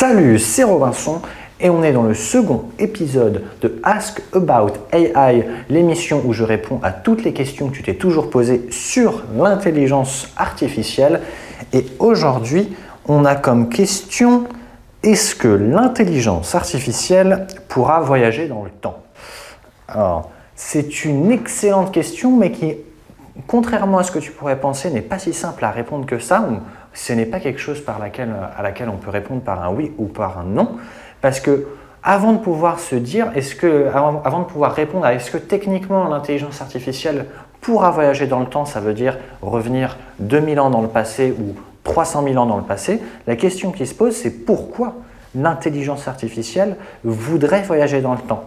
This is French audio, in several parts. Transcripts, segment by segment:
Salut, c'est Robinson et on est dans le second épisode de Ask About AI, l'émission où je réponds à toutes les questions que tu t'es toujours posées sur l'intelligence artificielle. Et aujourd'hui, on a comme question est-ce que l'intelligence artificielle pourra voyager dans le temps? Alors, c'est une excellente question, mais qui, contrairement à ce que tu pourrais penser, n'est pas si simple à répondre que ça ce n'est pas quelque chose à laquelle on peut répondre par un oui ou par un non, parce que avant de pouvoir se dire, avant, de pouvoir répondre à est-ce que techniquement l'intelligence artificielle pourra voyager dans le temps, ça veut dire revenir 2000 ans dans le passé ou 300 000 ans dans le passé, la question qui se pose c'est pourquoi l'intelligence artificielle voudrait voyager dans le temps?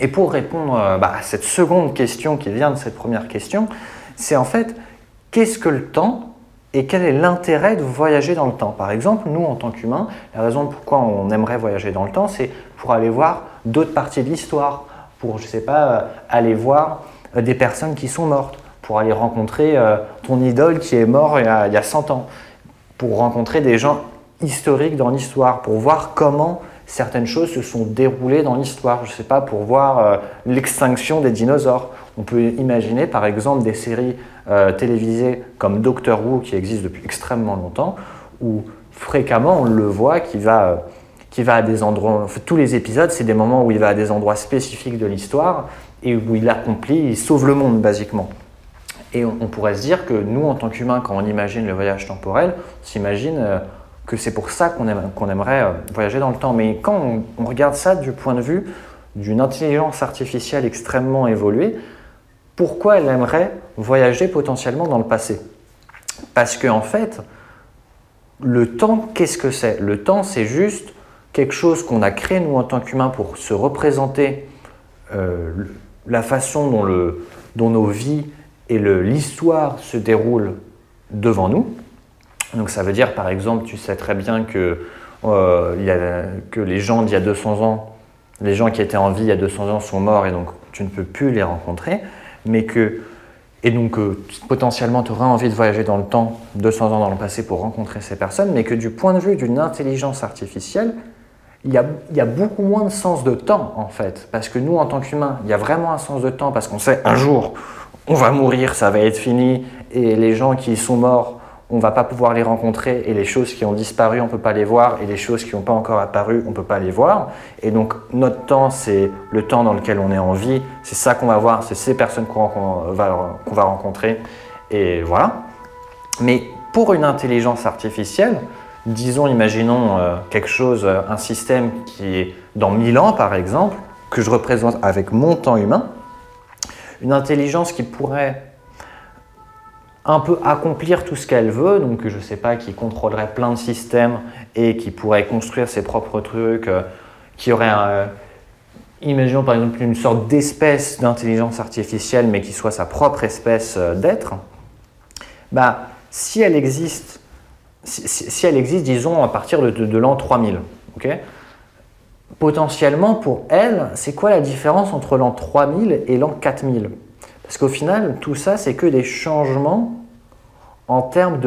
Et pour répondre euh, bah, à cette seconde question qui vient de cette première question, c'est en fait qu'est-ce que le temps et quel est l'intérêt de voyager dans le temps? Par exemple, nous, en tant qu'humains, la raison pourquoi on aimerait voyager dans le temps, c'est pour aller voir d'autres parties de l'histoire, pour, je ne sais pas, euh, aller voir euh, des personnes qui sont mortes, pour aller rencontrer euh, ton idole qui est mort il y, a, il y a 100 ans, pour rencontrer des gens historiques dans l'histoire, pour voir comment certaines choses se sont déroulées dans l'histoire, je ne sais pas, pour voir l'extinction des dinosaures. On peut imaginer par exemple des séries euh, télévisées comme Doctor Who qui existe depuis extrêmement longtemps, où fréquemment on le voit qui va, qui va à des endroits, tous les épisodes c'est des moments où il va à des endroits spécifiques de l'histoire et où il accomplit, il sauve le monde basiquement. Et on, pourrait se dire que nous en tant qu'humains quand on imagine le voyage temporel, on s'imagine euh, que c'est pour ça qu'on aimerait euh, voyager dans le temps. Mais quand on, regarde ça du point de vue d'une intelligence artificielle extrêmement évoluée, pourquoi elle aimerait voyager potentiellement dans le passé? Parce qu'en en fait, le temps, qu'est-ce que c'est? Le temps, c'est juste quelque chose qu'on a créé, nous, en tant qu'humains, pour se représenter euh, la façon dont, nos vies et l'histoire se déroulent devant nous. Donc ça veut dire, par exemple, tu sais très bien que, euh, que les gens d'il y a 200 ans, les gens qui étaient en vie il y a 200 ans sont morts et donc tu ne peux plus les rencontrer mais que et donc euh, potentiellement tu auras envie de voyager dans le temps, 200 ans dans le passé pour rencontrer ces personnes, mais que du point de vue d'une intelligence artificielle, il y, a, il y, a, beaucoup moins de sens de temps en fait, parce que nous en tant qu'humains, il y a vraiment un sens de temps parce qu'on sait un jour on va mourir, ça va être fini, et les gens qui sont morts on va pas pouvoir les rencontrer et les choses qui ont disparu, on peut pas les voir et les choses qui n'ont pas encore apparu, on peut pas les voir. Et donc notre temps, c'est le temps dans lequel on est en vie, c'est ça qu'on va voir, c'est ces personnes qu'on va, va, rencontrer. Et voilà. Mais pour une intelligence artificielle, disons, imaginons euh, quelque chose, euh, un système qui est dans 1000 ans par exemple, que je représente avec mon temps humain, une intelligence qui pourrait un peu accomplir tout ce qu'elle veut, donc je ne sais pas, qui contrôlerait plein de systèmes et qui pourrait construire ses propres trucs, euh, qui aurait, euh, imaginons par exemple une sorte d'espèce d'intelligence artificielle, mais qui soit sa propre espèce euh, d'être, bah, si elle existe, si, elle existe, disons, à partir de, l'an 3000, potentiellement pour elle, c'est quoi la différence entre l'an 3000 et l'an 4000 parce qu'au final, tout ça, c'est que des changements en termes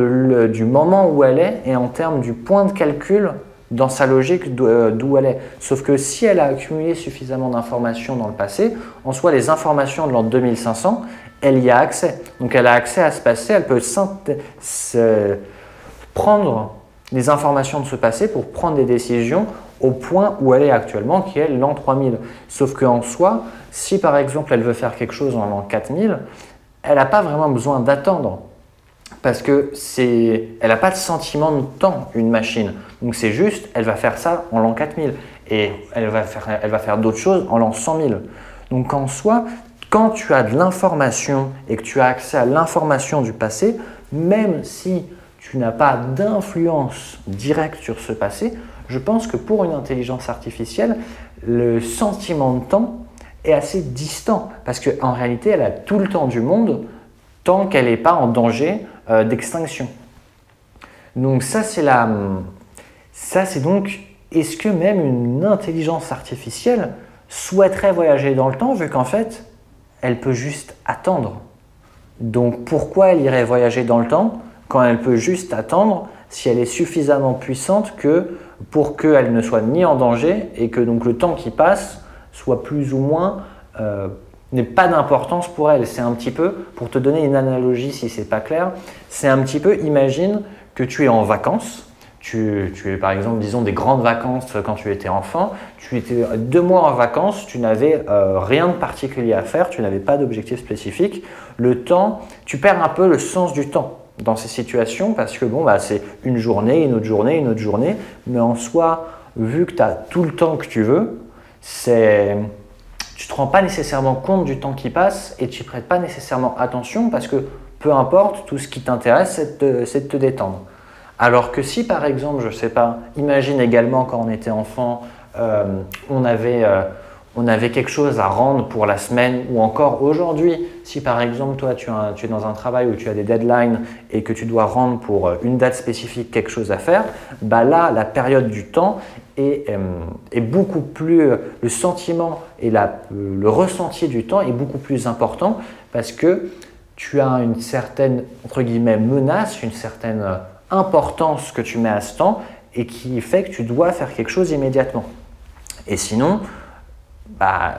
du moment où elle est et en termes du point de calcul dans sa logique euh, d'où elle est. Sauf que si elle a accumulé suffisamment d'informations dans le passé, en soi, les informations de l'an 2500, elle y a accès. Donc elle a accès à ce passé, elle peut prendre les informations de ce passé pour prendre des décisions au point où elle est actuellement, qui est l'an 3000. Sauf qu'en soi, si par exemple elle veut faire quelque chose en l'an 4000, elle n'a pas vraiment besoin d'attendre. Parce que c'est, elle n'a pas de sentiment de temps, une machine. Donc c'est juste, elle va faire ça en l'an 4000. Et elle va faire, elle va faire d'autres choses en l'an 100 000. Donc en soi, quand tu as de l'information et que tu as accès à l'information du passé, même si tu n'as pas d'influence directe sur ce passé, je pense que pour une intelligence artificielle, le sentiment de temps est assez distant parce qu'en réalité, elle a tout le temps du monde tant qu'elle n'est pas en danger euh, d'extinction. Donc ça, c'est la... Ça, c'est donc... Est-ce que même une intelligence artificielle souhaiterait voyager dans le temps vu qu'en fait, elle peut juste attendre? Donc pourquoi elle irait voyager dans le temps quand elle peut juste attendre si elle est suffisamment puissante que pour qu'elle ne soit ni en danger et que donc le temps qui passe soit plus ou moins euh, n'ait pas d'importance pour elle. C'est un petit peu, pour te donner une analogie si c'est pas clair, c'est un petit peu, imagine que tu es en vacances tu, es par exemple, disons, des grandes vacances quand tu étais enfant, tu étais deux mois en vacances, tu n'avais euh, rien de particulier à faire, tu n'avais pas d'objectif spécifique. Le temps, tu perds un peu le sens du temps dans ces situations parce que bon, bah, c'est une journée, une autre journée, une autre journée, mais en soi, vu que tu as tout le temps que tu veux, c'est tu ne te rends pas nécessairement compte du temps qui passe et tu ne prêtes pas nécessairement attention parce que peu importe, tout ce qui t'intéresse, c'est de, te détendre. Alors que si par exemple, je ne sais pas, imagine également quand on était enfant, euh, euh, on avait quelque chose à rendre pour la semaine ou encore aujourd'hui, si par exemple toi tu, es dans un travail où tu as des deadlines et que tu dois rendre pour euh, une date spécifique quelque chose à faire, bah là la période du temps est, est beaucoup plus, le sentiment et la, le ressenti du temps est beaucoup plus important parce que tu as une certaine, entre guillemets, menace, une certaine importance que tu mets à ce temps et qui fait que tu dois faire quelque chose immédiatement. Et sinon, bah,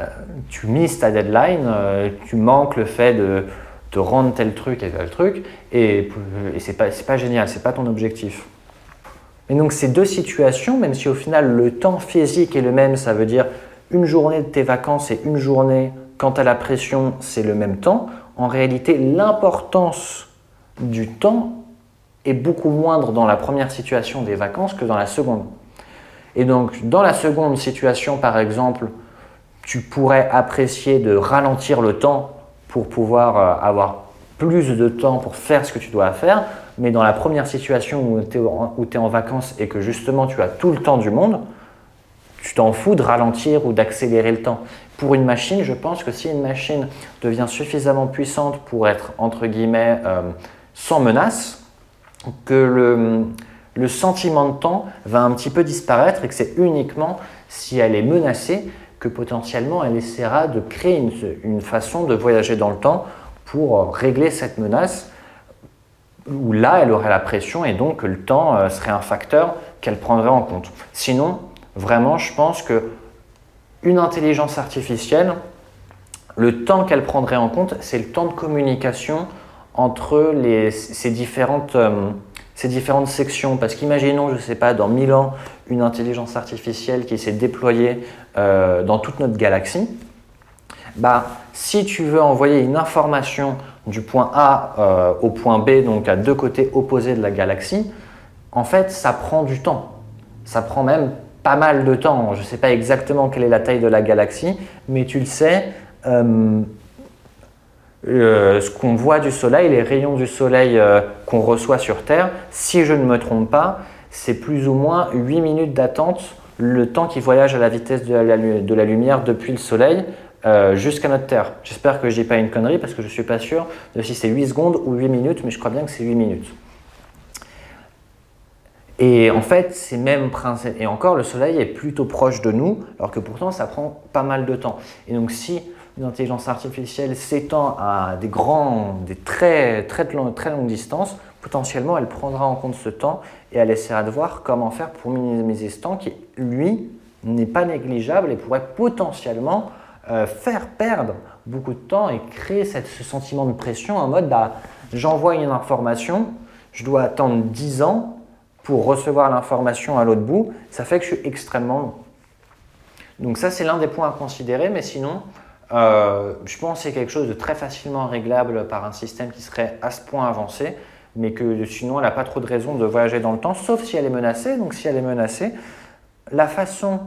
tu mises ta deadline, euh, tu manques le fait de te rendre tel truc et tel truc, et, et c'est pas, pas génial, c'est pas ton objectif. Et donc ces deux situations, même si au final le temps physique est le même, ça veut dire une journée de tes vacances et une journée quant à la pression, c'est le même temps, en réalité l'importance du temps est beaucoup moindre dans la première situation des vacances que dans la seconde. Et donc, dans la seconde situation, par exemple, tu pourrais apprécier de ralentir le temps pour pouvoir euh, avoir plus de temps pour faire ce que tu dois faire. Mais dans la première situation où tu es, en vacances et que justement tu as tout le temps du monde, tu t'en fous de ralentir ou d'accélérer le temps. Pour une machine, je pense que si une machine devient suffisamment puissante pour être, entre guillemets, euh, sans menace, que le, sentiment de temps va un petit peu disparaître et que c'est uniquement si elle est menacée que potentiellement elle essaiera de créer une, façon de voyager dans le temps pour régler cette menace où là elle aurait la pression et donc le temps euh, serait un facteur qu'elle prendrait en compte. Sinon, vraiment, je pense que une intelligence artificielle, le temps qu'elle prendrait en compte, c'est le temps de communication entre ces, différentes, euh, ces différentes sections. Parce qu'imaginons, je ne sais pas, dans 1000 ans, une intelligence artificielle qui s'est déployée euh, dans toute notre galaxie. Bah, si tu veux envoyer une information du point A euh, au point B, donc à deux côtés opposés de la galaxie, en fait, ça prend du temps. Ça prend même pas mal de temps. Je ne sais pas exactement quelle est la taille de la galaxie, mais tu le sais, euh, ce qu'on voit du Soleil, les rayons du Soleil euh, qu'on reçoit sur Terre, si je ne me trompe pas, c'est plus ou moins 8 minutes d'attente, le temps qui voyage à la vitesse de la, lumière depuis le Soleil euh, jusqu'à notre Terre. J'espère que je dis pas une connerie parce que je ne suis pas sûr de si c'est 8 secondes ou 8 minutes, mais je crois bien que c'est 8 minutes. Et en fait, c'est même Et encore, le Soleil est plutôt proche de nous, alors que pourtant, ça prend pas mal de temps. Et donc, si une intelligence artificielle s'étend à des grands, des très, très, très longues distances, potentiellement elle prendra en compte ce temps et elle essaiera de voir comment faire pour minimiser ce temps qui, lui, n'est pas négligeable et pourrait potentiellement euh, faire perdre beaucoup de temps et créer ce sentiment de pression en mode bah, j'envoie une information, je dois attendre 10 ans pour recevoir l'information à l'autre bout, ça fait que je suis extrêmement long. Donc ça c'est l'un des points à considérer, mais sinon euh, je pense que c'est quelque chose de très facilement réglable par un système qui serait à ce point avancé, mais que sinon elle n'a pas trop de raison de voyager dans le temps, sauf si elle est menacée. Donc si elle est menacée, la façon...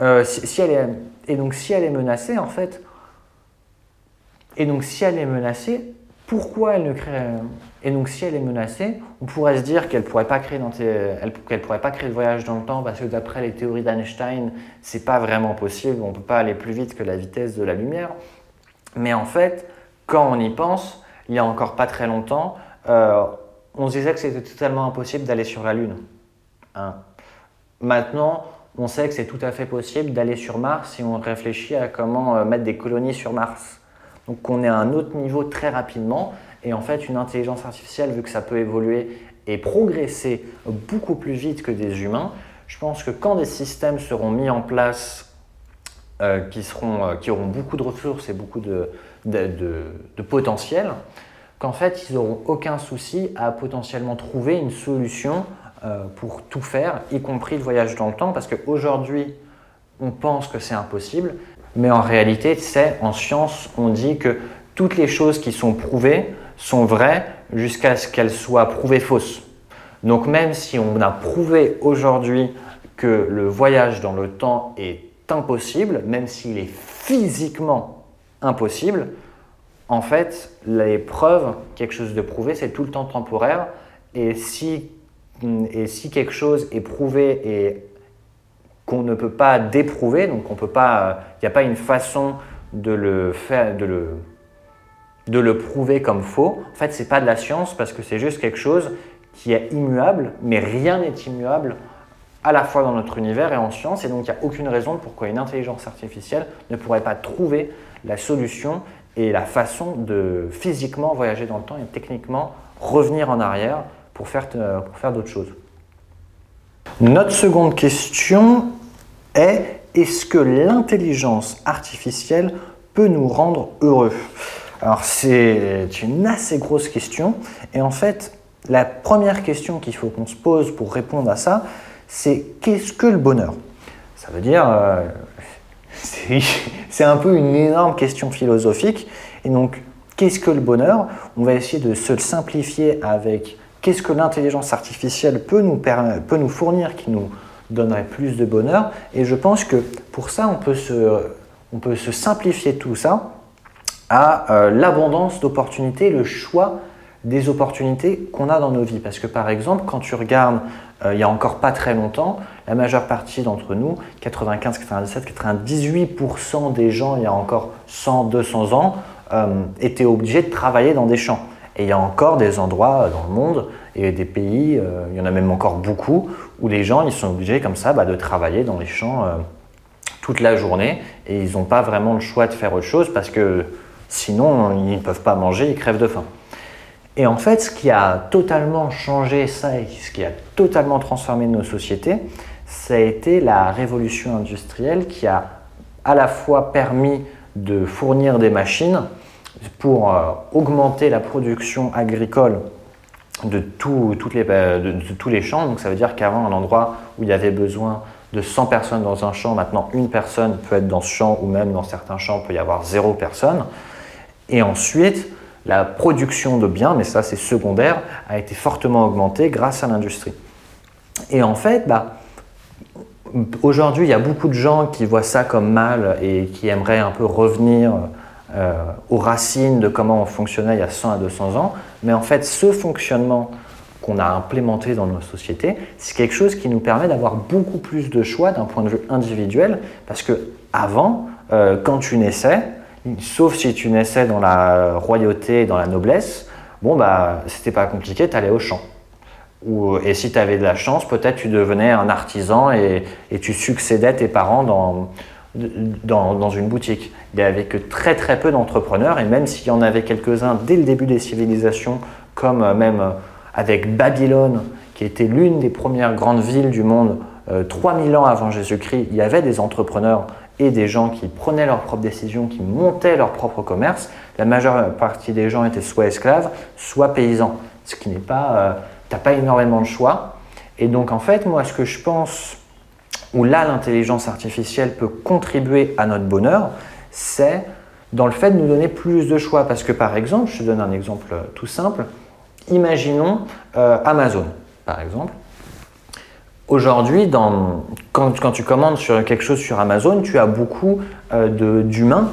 Euh, si, elle est, et donc si elle est menacée, en fait... Et donc si elle est menacée, pourquoi elle ne crée... Et donc si elle est menacée, on pourrait se dire qu'elle ne pourrait, pas créer pourrait pas créer de voyage dans le temps parce que d'après les théories d'Einstein, c'est pas vraiment possible, on ne peut pas aller plus vite que la vitesse de la lumière. Mais en fait, quand on y pense, il y a encore pas très longtemps, euh, on se disait que c'était totalement impossible d'aller sur la Lune. Hein. Maintenant, on sait que c'est tout à fait possible d'aller sur Mars si on réfléchit à comment euh, mettre des colonies sur Mars. Donc on est à un autre niveau très rapidement. Et en fait, une intelligence artificielle, vu que ça peut évoluer et progresser beaucoup plus vite que des humains, Je pense que quand des systèmes seront mis en place euh, qui, seront, qui auront beaucoup de ressources et beaucoup de, de, potentiel, qu'en fait, ils n'auront aucun souci à potentiellement trouver une solution pour tout faire, y compris le voyage dans le temps, parce qu'aujourd'hui, on pense que c'est impossible, mais en réalité, c'est en science, on dit que toutes les choses qui sont prouvées sont vraies jusqu'à ce qu'elles soient prouvées fausses. Donc même si on a prouvé aujourd'hui que le voyage dans le temps est impossible, même s'il est physiquement impossible, en fait, les preuves, quelque chose de prouvé, c'est tout le temps temporaire. Et si, et si quelque chose est prouvé et qu'on ne peut pas déprouver, donc il n'y a pas une façon de le faire, de le, de le prouver comme faux. En fait, c'est pas de la science parce que c'est juste quelque chose qui est immuable, mais rien n'est immuable à la fois dans notre univers et en science, et donc il n'y a aucune raison pourquoi une intelligence artificielle ne pourrait pas trouver la solution et la façon de physiquement voyager dans le temps et techniquement revenir en arrière pour faire, pour faire d'autres choses. Notre seconde question est est-ce que l'intelligence artificielle peut nous rendre heureux? Alors c'est une assez grosse question. Et en fait la première question qu'il faut qu'on se pose pour répondre à ça c'est qu'est-ce que le bonheur? Ça veut dire euh, c'est un peu une énorme question philosophique. Et donc qu'est-ce que le bonheur? On va essayer de se le simplifier avec qu'est-ce que l'intelligence artificielle peut nous, peut nous fournir qui nous donnerait plus de bonheur. Et je pense que pour ça, on peut se, simplifier tout ça à euh, l'abondance d'opportunités, le choix des opportunités qu'on a dans nos vies. Parce que par exemple, quand tu regardes, euh, il y a encore pas très longtemps, la majeure partie d'entre nous, 95, 97, 98% des gens, il y a encore 100, 200 ans, euh, étaient obligés de travailler dans des champs. Et il y a encore des endroits dans le monde et des pays, euh, il y en a même encore beaucoup, où les gens ils sont obligés comme ça bah, de travailler dans les champs euh, toute la journée et ils n'ont pas vraiment le choix de faire autre chose parce que sinon ils ne peuvent pas manger, ils crèvent de faim. Et en fait, ce qui a totalement changé ça et ce qui a totalement transformé nos sociétés, ça a été la révolution industrielle qui a à la fois permis de fournir des machines pour euh, augmenter la production agricole de, toutes les, euh, de, tous les champs. Donc ça veut dire qu'avant, un endroit où il y avait besoin de 100 personnes dans un champ, maintenant une personne peut être dans ce champ ou même dans certains champs, il peut y avoir zéro personne. Et ensuite, la production de biens, mais ça c'est secondaire, a été fortement augmentée grâce à l'industrie. Et en fait, bah, aujourd'hui, il y a beaucoup de gens qui voient ça comme mal et qui aimeraient un peu revenir euh, aux racines de comment on fonctionnait il y a 100 à 200 ans. Mais en fait, ce fonctionnement qu'on a implémenté dans nos sociétés, c'est quelque chose qui nous permet d'avoir beaucoup plus de choix d'un point de vue individuel. Parce que avant, euh, quand tu naissais, sauf si tu naissais dans la royauté dans la noblesse, bon, bah, c'était pas compliqué, tu allais au champ. Et si tu avais de la chance, peut-être tu devenais un artisan et tu succédais tes parents dans, dans, une boutique. Il n'y avait que très très peu d'entrepreneurs et même s'il y en avait quelques-uns dès le début des civilisations, comme euh, même euh, avec Babylone, qui était l'une des premières grandes villes du monde, 3000 euh, ans avant Jésus-Christ, il y avait des entrepreneurs et des gens qui prenaient leurs propres décisions, qui montaient leur propre commerce. La majeure partie des gens étaient soit esclaves, soit paysans, ce qui n'est pas, tu n'as pas énormément de choix. Et donc en fait, moi, ce que je pense où là l'intelligence artificielle peut contribuer à notre bonheur, c'est dans le fait de nous donner plus de choix. Parce que par exemple, je te donne un exemple tout simple, imaginons euh, Amazon, par exemple. Aujourd'hui, quand, tu commandes sur quelque chose sur Amazon, tu as beaucoup euh, d'humains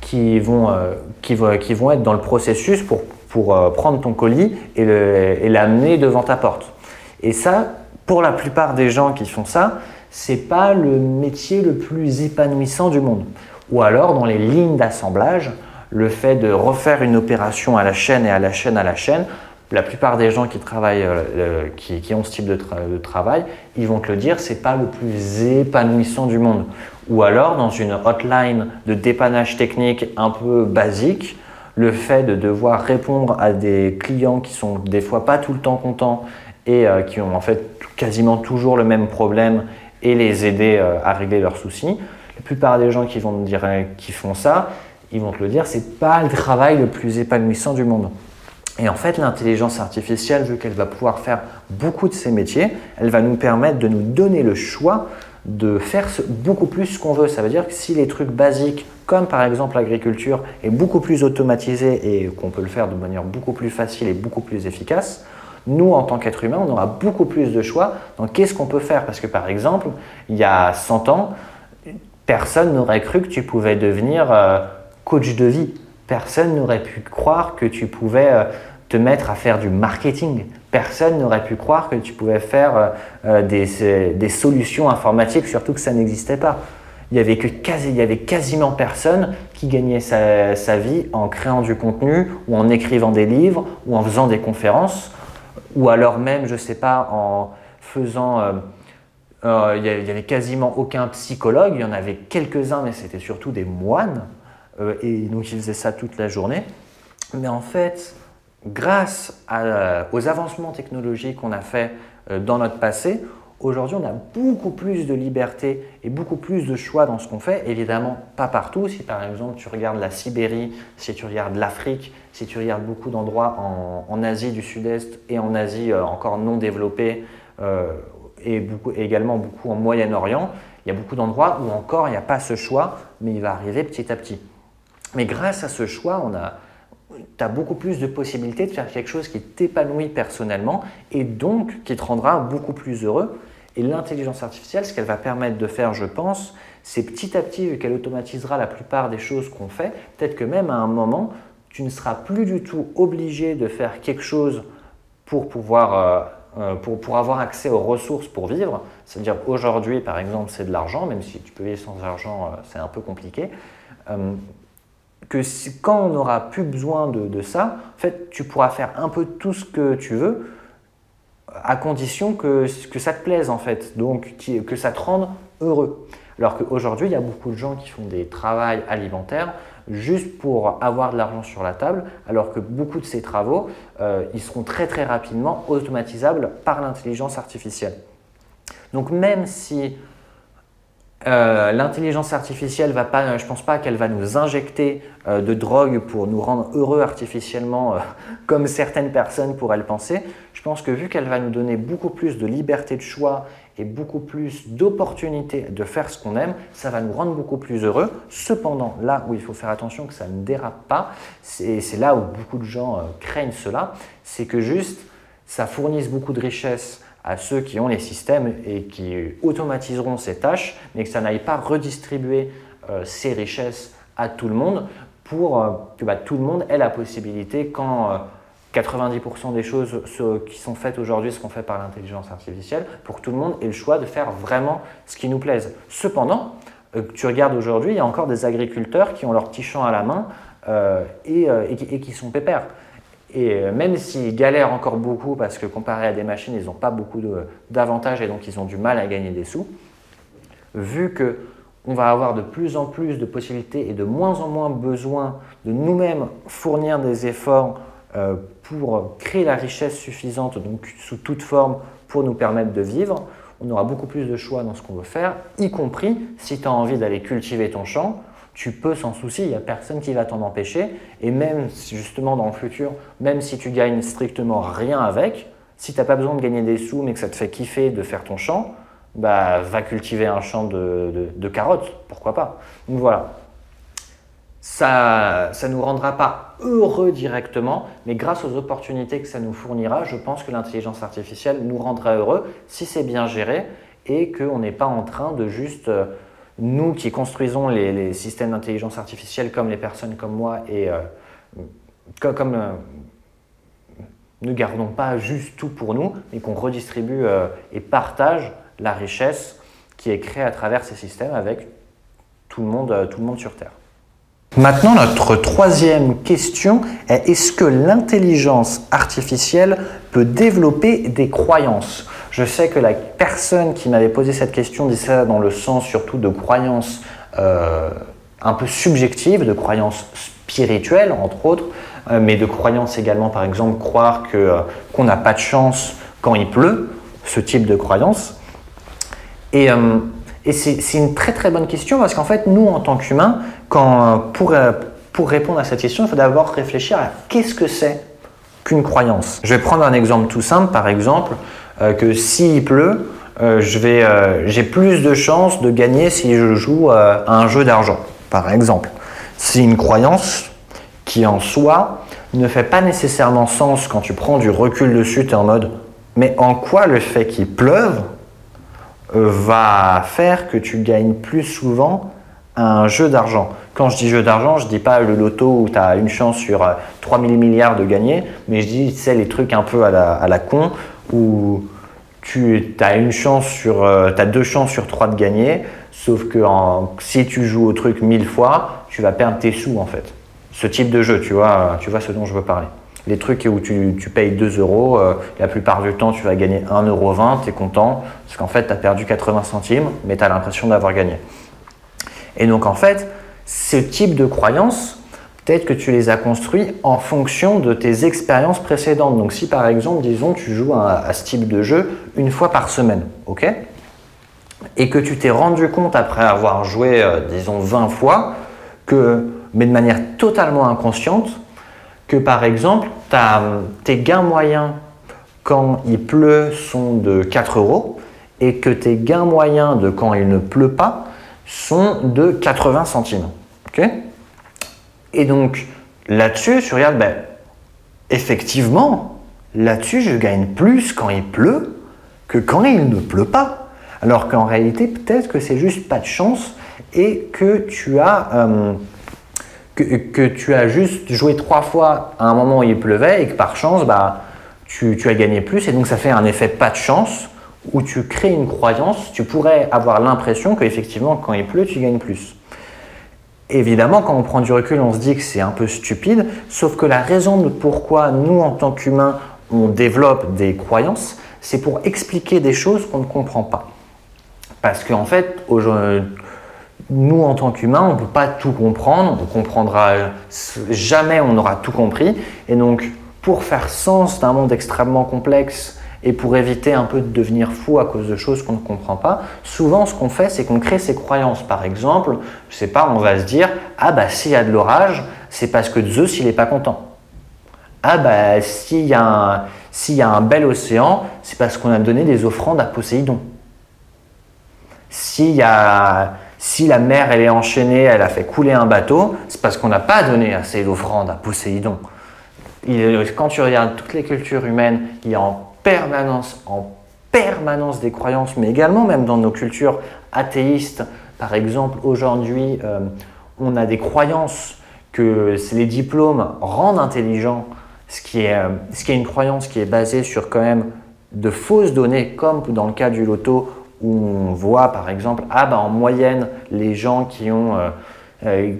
qui, vont, euh, être dans le processus pour prendre ton colis et l'amener devant ta porte. Et ça, pour la plupart des gens qui font ça, c'est pas le métier le plus épanouissant du monde. Ou alors, dans les lignes d'assemblage, le fait de refaire une opération à la chaîne et à la chaîne à la chaîne, la plupart des gens qui travaillent, euh, euh, qui, ont ce type de, travail, ils vont te le dire, c'est pas le plus épanouissant du monde. Ou alors, dans une hotline de dépannage technique un peu basique, le fait de devoir répondre à des clients qui sont des fois pas tout le temps contents et qui ont en fait quasiment toujours le même problème et les aider à régler leurs soucis. La plupart des gens qui vont dire qui font ça, ils vont te le dire, c'est pas le travail le plus épanouissant du monde. Et en fait, l'intelligence artificielle, vu qu'elle va pouvoir faire beaucoup de ces métiers, elle va nous permettre de nous donner le choix de faire beaucoup plus ce qu'on veut. Ça veut dire que si les trucs basiques, comme par exemple l'agriculture, est beaucoup plus automatisé et qu'on peut le faire de manière beaucoup plus facile et beaucoup plus efficace, nous, en tant qu'êtres humains, on aura beaucoup plus de choix dans qu'est-ce qu'on peut faire. Parce que par exemple, il y a 100 ans, personne n'aurait cru que tu pouvais devenir euh, coach de vie. Personne n'aurait pu croire que tu pouvais euh, te mettre à faire du marketing. Personne n'aurait pu croire que tu pouvais faire euh, euh, des, solutions informatiques, surtout que ça n'existait pas. Il y avait quasiment personne qui gagnait sa, vie en créant du contenu ou en écrivant des livres ou en faisant des conférences ou alors même, je ne sais pas, en faisant... il n'y avait quasiment aucun psychologue, il y en avait quelques-uns, mais c'était surtout des moines euh, et donc ils faisaient ça toute la journée. Mais en fait, grâce aux avancements technologiques qu'on a fait euh, dans notre passé, aujourd'hui on a beaucoup plus de liberté et beaucoup plus de choix dans ce qu'on fait. Évidemment, pas partout. Si par exemple tu regardes la Sibérie, si tu regardes l'Afrique, si tu regardes beaucoup d'endroits en, Asie du Sud-Est et en Asie euh, encore non développée, et, beaucoup, également beaucoup en Moyen-Orient, il y a beaucoup d'endroits où encore il n'y a pas ce choix, mais il va arriver petit à petit. Mais grâce à ce choix, on a, tu as beaucoup plus de possibilités de faire quelque chose qui t'épanouit personnellement et donc qui te rendra beaucoup plus heureux. Et l'intelligence artificielle, ce qu'elle va permettre de faire, je pense, c'est petit à petit, vu qu'elle automatisera la plupart des choses qu'on fait, peut-être que même à un moment, tu ne seras plus du tout obligé de faire quelque chose pour pouvoir, euh, euh, pour, pour, avoir accès aux ressources pour vivre. C'est-à-dire aujourd'hui, par exemple, c'est de l'argent, même si tu peux vivre sans argent, euh, c'est un peu compliqué que quand on n'aura plus besoin de, ça, en fait, tu pourras faire un peu tout ce que tu veux, à condition que, que ça te plaise en fait, donc que ça te rende heureux. Alors qu'aujourd'hui, il y a beaucoup de gens qui font des travails alimentaires juste pour avoir de l'argent sur la table, alors que beaucoup de ces travaux, euh, ils seront très très rapidement automatisables par l'intelligence artificielle. Donc même si euh, l'intelligence artificielle va pas, je pense pas qu'elle va nous injecter euh, de drogue pour nous rendre heureux artificiellement, euh, comme certaines personnes pourraient le penser. Je pense que vu qu'elle va nous donner beaucoup plus de liberté de choix et beaucoup plus d'opportunités de faire ce qu'on aime, ça va nous rendre beaucoup plus heureux. Cependant, là où il faut faire attention que ça ne dérape pas, et c'est là où beaucoup de gens craignent cela, c'est que juste ça fournisse beaucoup de richesses à ceux qui ont les systèmes et qui automatiseront ces tâches, mais que ça n'aille pas redistribuer euh, ces richesses à tout le monde pour euh, que bah, tout le monde ait la possibilité quand 90% euh, des choses qui sont faites aujourd'hui seront faites par l'intelligence artificielle, pour que tout le monde ait le choix de faire vraiment ce qui nous plaise. Cependant, tu regardes aujourd'hui, il y a encore des agriculteurs qui ont leur petit champ à la main et, et, qui sont pépères. Et euh, même s'ils galèrent encore beaucoup parce que comparé à des machines, ils n'ont pas beaucoup d'avantages et donc ils ont du mal à gagner des sous, vu qu'on va avoir de plus en plus de possibilités et de moins en moins besoin de nous-mêmes fournir des efforts euh, pour créer la richesse suffisante, donc sous toute forme, pour nous permettre de vivre, on aura beaucoup plus de choix dans ce qu'on veut faire, y compris si tu as envie d'aller cultiver ton champ, tu peux sans souci, il n'y a personne qui va t'en empêcher. Et même justement dans le futur, même si tu gagnes strictement rien avec, si tu n'as pas besoin de gagner des sous mais que ça te fait kiffer de faire ton champ, bah, va cultiver un champ de, carottes, pourquoi pas? Donc voilà, ça ne nous rendra pas heureux directement, mais grâce aux opportunités que ça nous fournira, je pense que l'intelligence artificielle nous rendra heureux si c'est bien géré et qu'on n'est pas en train de juste... Nous qui construisons les, systèmes d'intelligence artificielle comme les personnes comme moi et euh, comme, euh, ne gardons pas juste tout pour nous, mais qu'on redistribue euh, et partage la richesse qui est créée à travers ces systèmes avec tout le monde sur Terre. Maintenant, notre troisième question est est-ce que l'intelligence artificielle peut développer des croyances? Je sais que la personne qui m'avait posé cette question disait ça dans le sens surtout de croyances euh, un peu subjectives, de croyances spirituelles entre autres, euh, mais de croyances également par exemple croire que, euh, qu'on n'a pas de chance quand il pleut, ce type de croyance. Et, et c'est une très très bonne question parce qu'en fait, nous en tant qu'humains, pour, euh, pour répondre à cette question, il faut d'abord réfléchir à qu'est-ce que c'est qu'une croyance. Je vais prendre un exemple tout simple, par exemple, euh, que s'il pleut, j'ai plus de chances de gagner si je joue à un jeu d'argent, par exemple. C'est une croyance qui en soi ne fait pas nécessairement sens quand tu prends du recul dessus, tu es en mode mais en quoi le fait qu'il pleuve euh, va faire que tu gagnes plus souvent un jeu d'argent Quand je dis jeu d'argent, je dis pas le loto où tu as une chance sur 3000 euh, milliards de gagner, mais je dis c'est les trucs un peu à la, con où tu as une chance sur, euh, as deux chances sur trois de gagner, sauf que si tu joues au truc mille fois, tu vas perdre tes sous en fait. Ce type de jeu, tu vois, tu vois ce dont je veux parler les trucs où tu, payes 2 euros, euh, la plupart du temps, tu vas gagner 1,20 euro, tu es content, parce qu'en fait, tu as perdu 80 centimes, mais tu as l'impression d'avoir gagné. Et donc, en fait, ce type de croyances, peut-être que tu les as construits en fonction de tes expériences précédentes. Donc, si par exemple, disons, tu joues à, ce type de jeu une fois par semaine, ok? Et que tu t'es rendu compte après avoir joué, euh, disons, 20 fois, que, mais de manière totalement inconsciente, que par exemple, tes gains moyens quand il pleut sont de 4 euros et que tes gains moyens de quand il ne pleut pas sont de 80 centimes. et donc là-dessus, tu regardes, ben, effectivement, là-dessus, je gagne plus quand il pleut que quand il ne pleut pas. Alors qu'en réalité, peut-être que c'est juste pas de chance et que tu as... Euh, que, tu as juste joué trois fois à un moment où il pleuvait et que par chance, bah, tu, as gagné plus. Et donc ça fait un effet pas de chance où tu crées une croyance. Tu pourrais avoir l'impression qu'effectivement, quand il pleut, tu gagnes plus. Évidemment, quand on prend du recul, on se dit que c'est un peu stupide, sauf que la raison de pourquoi nous, en tant qu'humains, on développe des croyances, c'est pour expliquer des choses qu'on ne comprend pas. Parce qu'en fait, aujourd'hui, nous, en tant qu'humains, on ne peut pas tout comprendre, on comprendra jamais, on aura tout compris. Et donc, pour faire sens d'un monde extrêmement complexe et pour éviter un peu de devenir fou à cause de choses qu'on ne comprend pas, souvent ce qu'on fait, c'est qu'on crée ses croyances. Par exemple, je sais pas, on va se dire ah bah s'il y a de l'orage, c'est parce que Zeus il est pas content. Ah bah s'il y, s'il y a un bel océan, c'est parce qu'on a donné des offrandes à Poséidon. S'il y a si la mer elle est enchaînée, elle a fait couler un bateau, c'est parce qu'on n'a pas donné assez d'offrandes à Poséidon. quand tu regardes toutes les cultures humaines, il y a en permanence, en permanence des croyances, mais également même dans nos cultures athéistes. Par exemple, aujourd'hui, euh, on a des croyances que les diplômes rendent intelligents, ce qui, est, euh, ce qui est une croyance qui est basée sur quand même de fausses données, comme dans le cas du loto où on voit par exemple, ah bah en moyenne, les gens qui ont, euh, euh,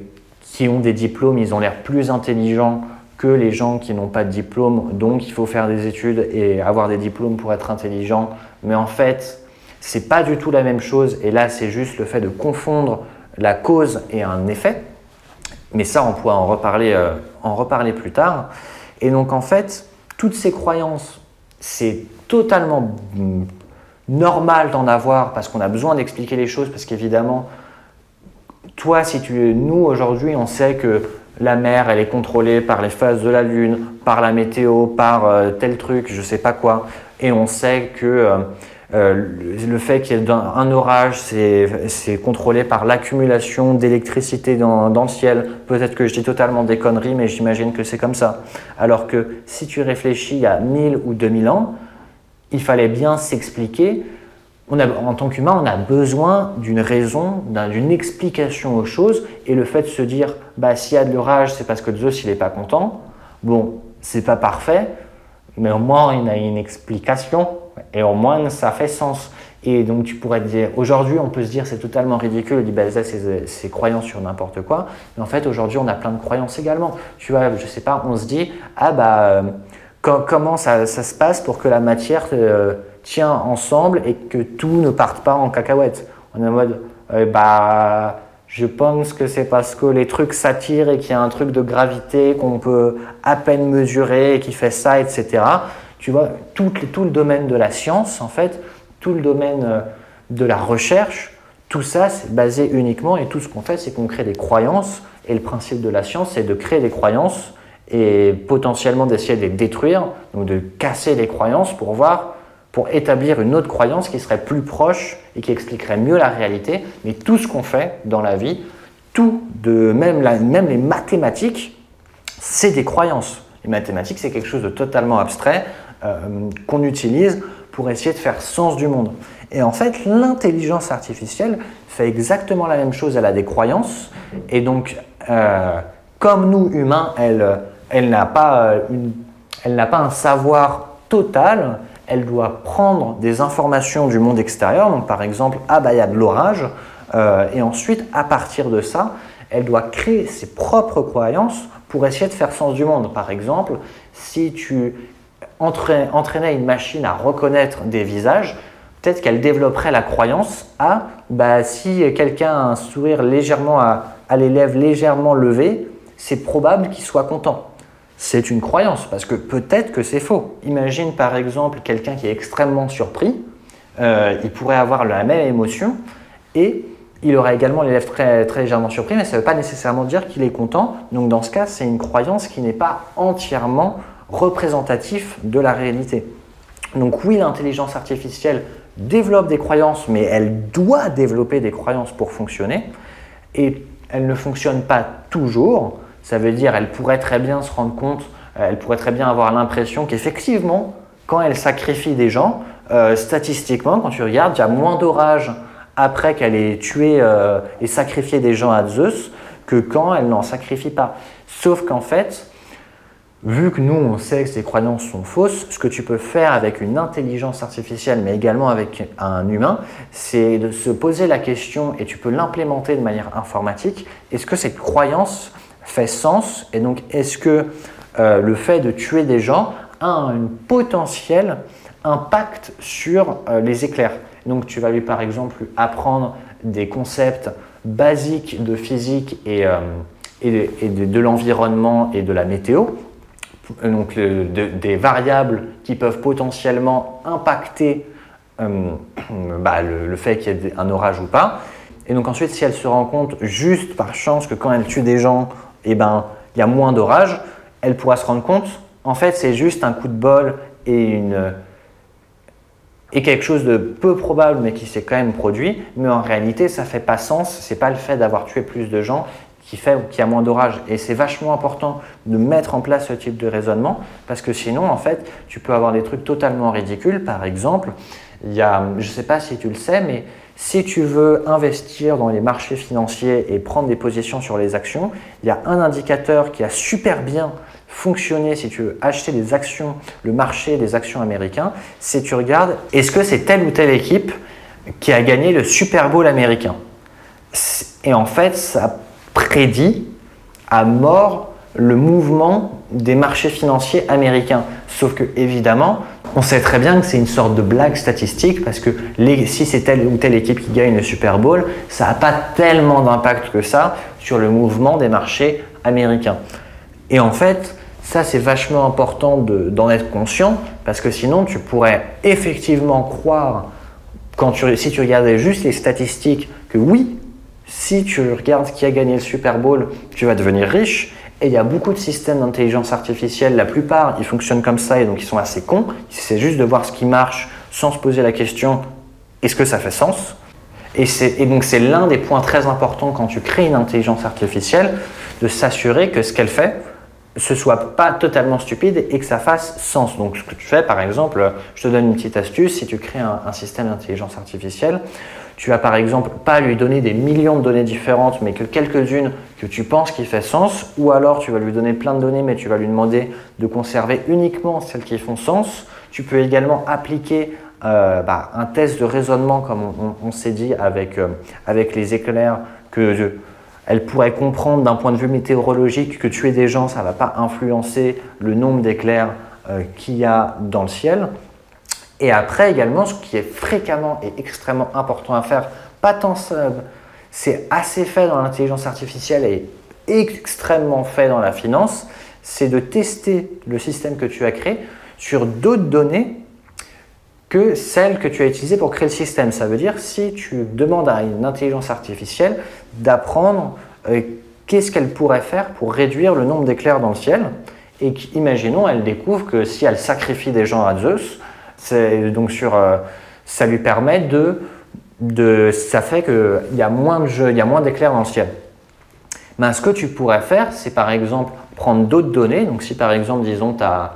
qui ont des diplômes, ils ont l'air plus intelligents que les gens qui n'ont pas de diplôme, donc il faut faire des études et avoir des diplômes pour être intelligent. Mais en fait, c'est pas du tout la même chose, et là c'est juste le fait de confondre la cause et un effet. Mais ça, on pourra en reparler, euh, en reparler plus tard. Et donc en fait, toutes ces croyances, c'est totalement normal d'en avoir parce qu'on a besoin d'expliquer les choses parce qu'évidemment, toi, si tu, nous aujourd'hui, on sait que la mer, elle est contrôlée par les phases de la lune, par la météo, par euh, tel truc, je sais pas quoi, et on sait que euh, euh, le fait qu'il y ait un orage, c'est contrôlé par l'accumulation d'électricité dans, dans, le ciel. Peut-être que je dis totalement des conneries, mais j'imagine que c'est comme ça. Alors que si tu réfléchis à 1000 ou 2000 ans, il fallait bien s'expliquer. en tant qu'humain, on a besoin d'une raison, d'une explication aux choses. Et le fait de se dire, bah, s'il y a de l'orage, c'est parce que Zeus il n'est pas content. Bon, c'est pas parfait, mais au moins il y a une explication et au moins ça fait sens. Et donc tu pourrais te dire, aujourd'hui on peut se dire c'est totalement ridicule de baser ses, croyances sur n'importe quoi, mais en fait aujourd'hui on a plein de croyances également. Tu vois, je sais pas, on se dit, ah bah comment ça, se passe pour que la matière euh, tient ensemble et que tout ne parte pas en cacahuète. On est en mode, euh, bah, je pense que c'est parce que les trucs s'attirent et qu'il y a un truc de gravité qu'on peut à peine mesurer et qui fait ça, etc. Tu vois, tout, tout le domaine de la science, en fait, tout le domaine euh, de la recherche, tout ça, c'est basé uniquement, et tout ce qu'on fait, c'est qu'on crée des croyances, et le principe de la science, c'est de créer des croyances et potentiellement d'essayer de les détruire, donc de casser les croyances pour voir, pour établir une autre croyance qui serait plus proche et qui expliquerait mieux la réalité. Mais tout ce qu'on fait dans la vie, tout, de même, les mathématiques, c'est des croyances. Les mathématiques, c'est quelque chose de totalement abstrait euh, qu'on utilise pour essayer de faire sens du monde. Et en fait, l'intelligence artificielle fait exactement la même chose. Elle a des croyances. Et donc, euh, comme nous, humains, elle, elle n'a pas, euh, pas un savoir total. Elle doit prendre des informations du monde extérieur. Donc, par exemple, ah bah, il y a de l'orage. Euh, et ensuite, à partir de ça, elle doit créer ses propres croyances pour essayer de faire sens du monde. Par exemple, si tu entraînais une machine à reconnaître des visages, peut-être qu'elle développerait la croyance à bah, si quelqu'un a un sourire légèrement à, à les lèvres légèrement levées, c'est probable qu'il soit content. C'est une croyance parce que peut-être que c'est faux. Imagine par exemple quelqu'un qui est extrêmement surpris, euh, il pourrait avoir la même émotion et il aurait également les lèvres très, très légèrement surpris, mais ça ne veut pas nécessairement dire qu'il est content. Donc dans ce cas, c'est une croyance qui n'est pas entièrement représentatif de la réalité. Donc oui, l'intelligence artificielle développe des croyances, mais elle doit développer des croyances pour fonctionner. Et elle ne fonctionne pas toujours. Ça veut dire elle pourrait très bien se rendre compte, euh, elle pourrait très bien avoir l'impression qu'effectivement, quand elle sacrifie des gens, euh, statistiquement, quand tu regardes, il y a moins d'orages après qu'elle ait tué euh, et sacrifié des gens à Zeus que quand elle n'en sacrifie pas. Sauf qu'en fait, vu que nous, on sait que ces croyances sont fausses, ce que tu peux faire avec une intelligence artificielle, mais également avec un humain, c'est de se poser la question, et tu peux l'implémenter de manière informatique, est-ce que cette croyance fait sens. Et donc, est-ce que euh, le fait de tuer des gens a un potentiel impact sur euh, les éclairs? Donc, tu vas lui, par exemple, apprendre des concepts basiques de physique et, euh, de l'environnement et de la météo, donc des variables qui peuvent potentiellement impacter bah, le, fait qu'il y ait un orage ou pas. Et donc ensuite, si elle se rend compte juste par chance que quand elle tue des gens, eh ben, il y a moins d'orage, elle pourra se rendre compte, en fait, c'est juste un coup de bol et, quelque chose de peu probable, mais qui s'est quand même produit. Mais en réalité, ça fait pas sens. C'est pas le fait d'avoir tué plus de gens qui fait qu'il y a moins d'orage. Et c'est vachement important de mettre en place ce type de raisonnement parce que sinon, en fait, tu peux avoir des trucs totalement ridicules. Par exemple, il y a, je sais pas si tu le sais, mais si tu veux investir dans les marchés financiers et prendre des positions sur les actions, il y a un indicateur qui a super bien fonctionné si tu veux acheter des actions, le marché des actions américains, c'est tu regardes est-ce que c'est telle ou telle équipe qui a gagné le Super Bowl américain? Et en fait, ça prédit à mort le mouvement des marchés financiers américains. Sauf que, évidemment, on sait très bien que c'est une sorte de blague statistique parce que si c'est telle ou telle équipe qui gagne le Super Bowl, ça n'a pas tellement d'impact que ça sur le mouvement des marchés américains. Et en fait, ça c'est vachement important d'en être conscient parce que sinon tu pourrais effectivement croire, quand tu, si tu regardais juste les statistiques, que oui, si tu regardes qui a gagné le Super Bowl, tu vas devenir riche. Et il y a beaucoup de systèmes d'intelligence artificielle, la plupart ils fonctionnent comme ça et donc ils sont assez cons. C'est juste de voir ce qui marche sans se poser la question est-ce que ça fait sens? Et, donc c'est l'un des points très importants quand tu crées une intelligence artificielle, de s'assurer que ce qu'elle fait, ce soit pas totalement stupide et que ça fasse sens. Donc ce que tu fais, par exemple, je te donne une petite astuce, si tu crées un système d'intelligence artificielle, tu vas par exemple pas lui donner des millions de données différentes, mais que quelques-unes que tu penses qui fait sens, ou alors tu vas lui donner plein de données, mais tu vas lui demander de conserver uniquement celles qui font sens. Tu peux également appliquer euh, bah, un test de raisonnement, comme on, s'est dit avec, euh, avec les éclairs, que elle pourrait comprendre d'un point de vue météorologique que tuer des gens, ça ne va pas influencer le nombre d'éclairs euh, qu'il y a dans le ciel. Et après également, ce qui est fréquemment et extrêmement important à faire, pas tant ça, c'est assez fait dans l'intelligence artificielle et extrêmement fait dans la finance, c'est de tester le système que tu as créé sur d'autres données que celles que tu as utilisées pour créer le système. Ça veut dire si tu demandes à une intelligence artificielle d'apprendre euh, qu'est-ce qu'elle pourrait faire pour réduire le nombre d'éclairs dans le ciel, et imaginons, elle découvre que si elle sacrifie des gens à Zeus, donc sur, euh, ça lui permet de, de ça fait qu'il y a moins de jeux, il y a moins d'éclairs dans le ciel. Ben, ce que tu pourrais faire, c'est par exemple prendre d'autres données. Donc si par exemple, disons, tu as,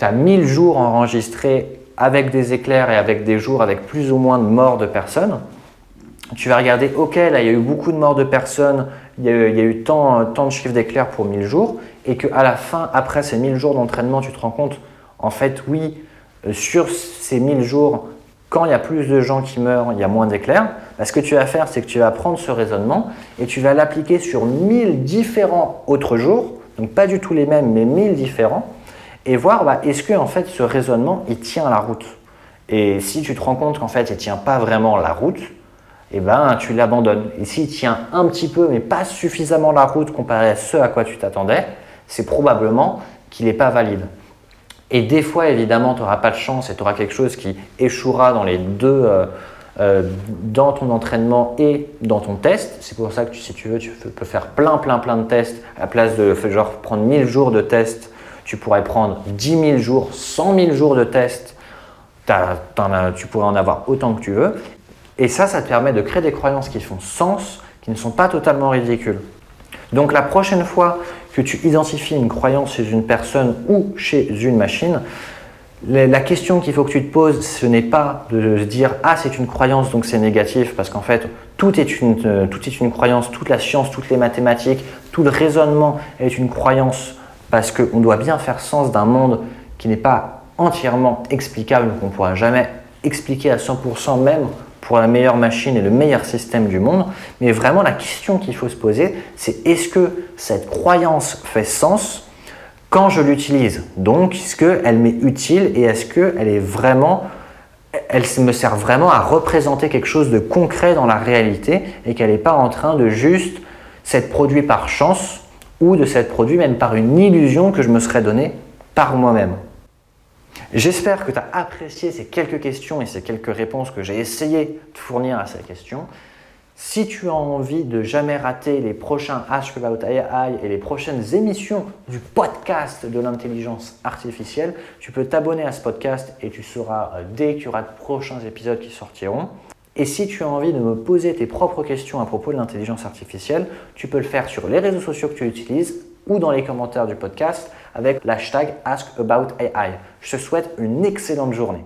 as 1000 jours enregistrés avec des éclairs et avec des jours avec plus ou moins de morts de personnes, tu vas regarder, ok, là il y a eu beaucoup de morts de personnes, il y a eu, tant, tant, de chiffres d'éclairs pour 1000 jours, et qu'à la fin, après ces 1000 jours d'entraînement, tu te rends compte, en fait, oui, euh, sur ces 1000 jours, quand il y a plus de gens qui meurent, il y a moins d'éclairs. Ce que tu vas faire, c'est que tu vas prendre ce raisonnement et tu vas l'appliquer sur 1000 différents autres jours, donc pas du tout les mêmes, mais 1000 différents, et voir bah, est-ce que en fait ce raisonnement il tient la route? Et si tu te rends compte qu'en fait il tient pas vraiment la route, eh ben tu l'abandonnes. Et s'il tient un petit peu, mais pas suffisamment la route comparé à ce à quoi tu t'attendais, c'est probablement qu'il n'est pas valide. Et des fois, évidemment, tu n'auras pas de chance et tu auras quelque chose qui échouera dans les deux, euh, euh, dans ton entraînement et dans ton test. C'est pour ça que si tu veux, tu peux faire plein, plein, plein de tests. À la place de genre, prendre 1000 jours de test, tu pourrais prendre 10 000 jours, 100 000 jours de test. tu pourrais en avoir autant que tu veux. Et ça, ça te permet de créer des croyances qui font sens, qui ne sont pas totalement ridicules. Donc la prochaine fois que tu identifies une croyance chez une personne ou chez une machine, la question qu'il faut que tu te poses, ce n'est pas de se dire ah c'est une croyance donc c'est négatif parce qu'en fait tout est, une, euh, tout est une croyance, toute la science, toutes les mathématiques, tout le raisonnement est une croyance parce qu'on doit bien faire sens d'un monde qui n'est pas entièrement explicable, qu'on ne pourra jamais expliquer à 100% même pour la meilleure machine et le meilleur système du monde. Mais vraiment, la question qu'il faut se poser, c'est est-ce que cette croyance fait sens quand je l'utilise? Donc, est-ce qu'elle m'est utile et est-ce qu'elle est vraiment elle me sert vraiment à représenter quelque chose de concret dans la réalité et qu'elle n'est pas en train de juste s'être produit par chance ou de s'être produit même par une illusion que je me serais donnée par moi-même? J'espère que tu as apprécié ces quelques questions et ces quelques réponses que j'ai essayé de fournir à ces questions. Si tu as envie de jamais rater les prochains Ask About AI et les prochaines émissions du podcast de l'intelligence artificielle, tu peux t'abonner à ce podcast et tu sauras euh, dès qu'il y aura de prochains épisodes qui sortiront. Et si tu as envie de me poser tes propres questions à propos de l'intelligence artificielle, tu peux le faire sur les réseaux sociaux que tu utilises ou dans les commentaires du podcast avec l'hashtag AskAboutAI. Je te souhaite une excellente journée.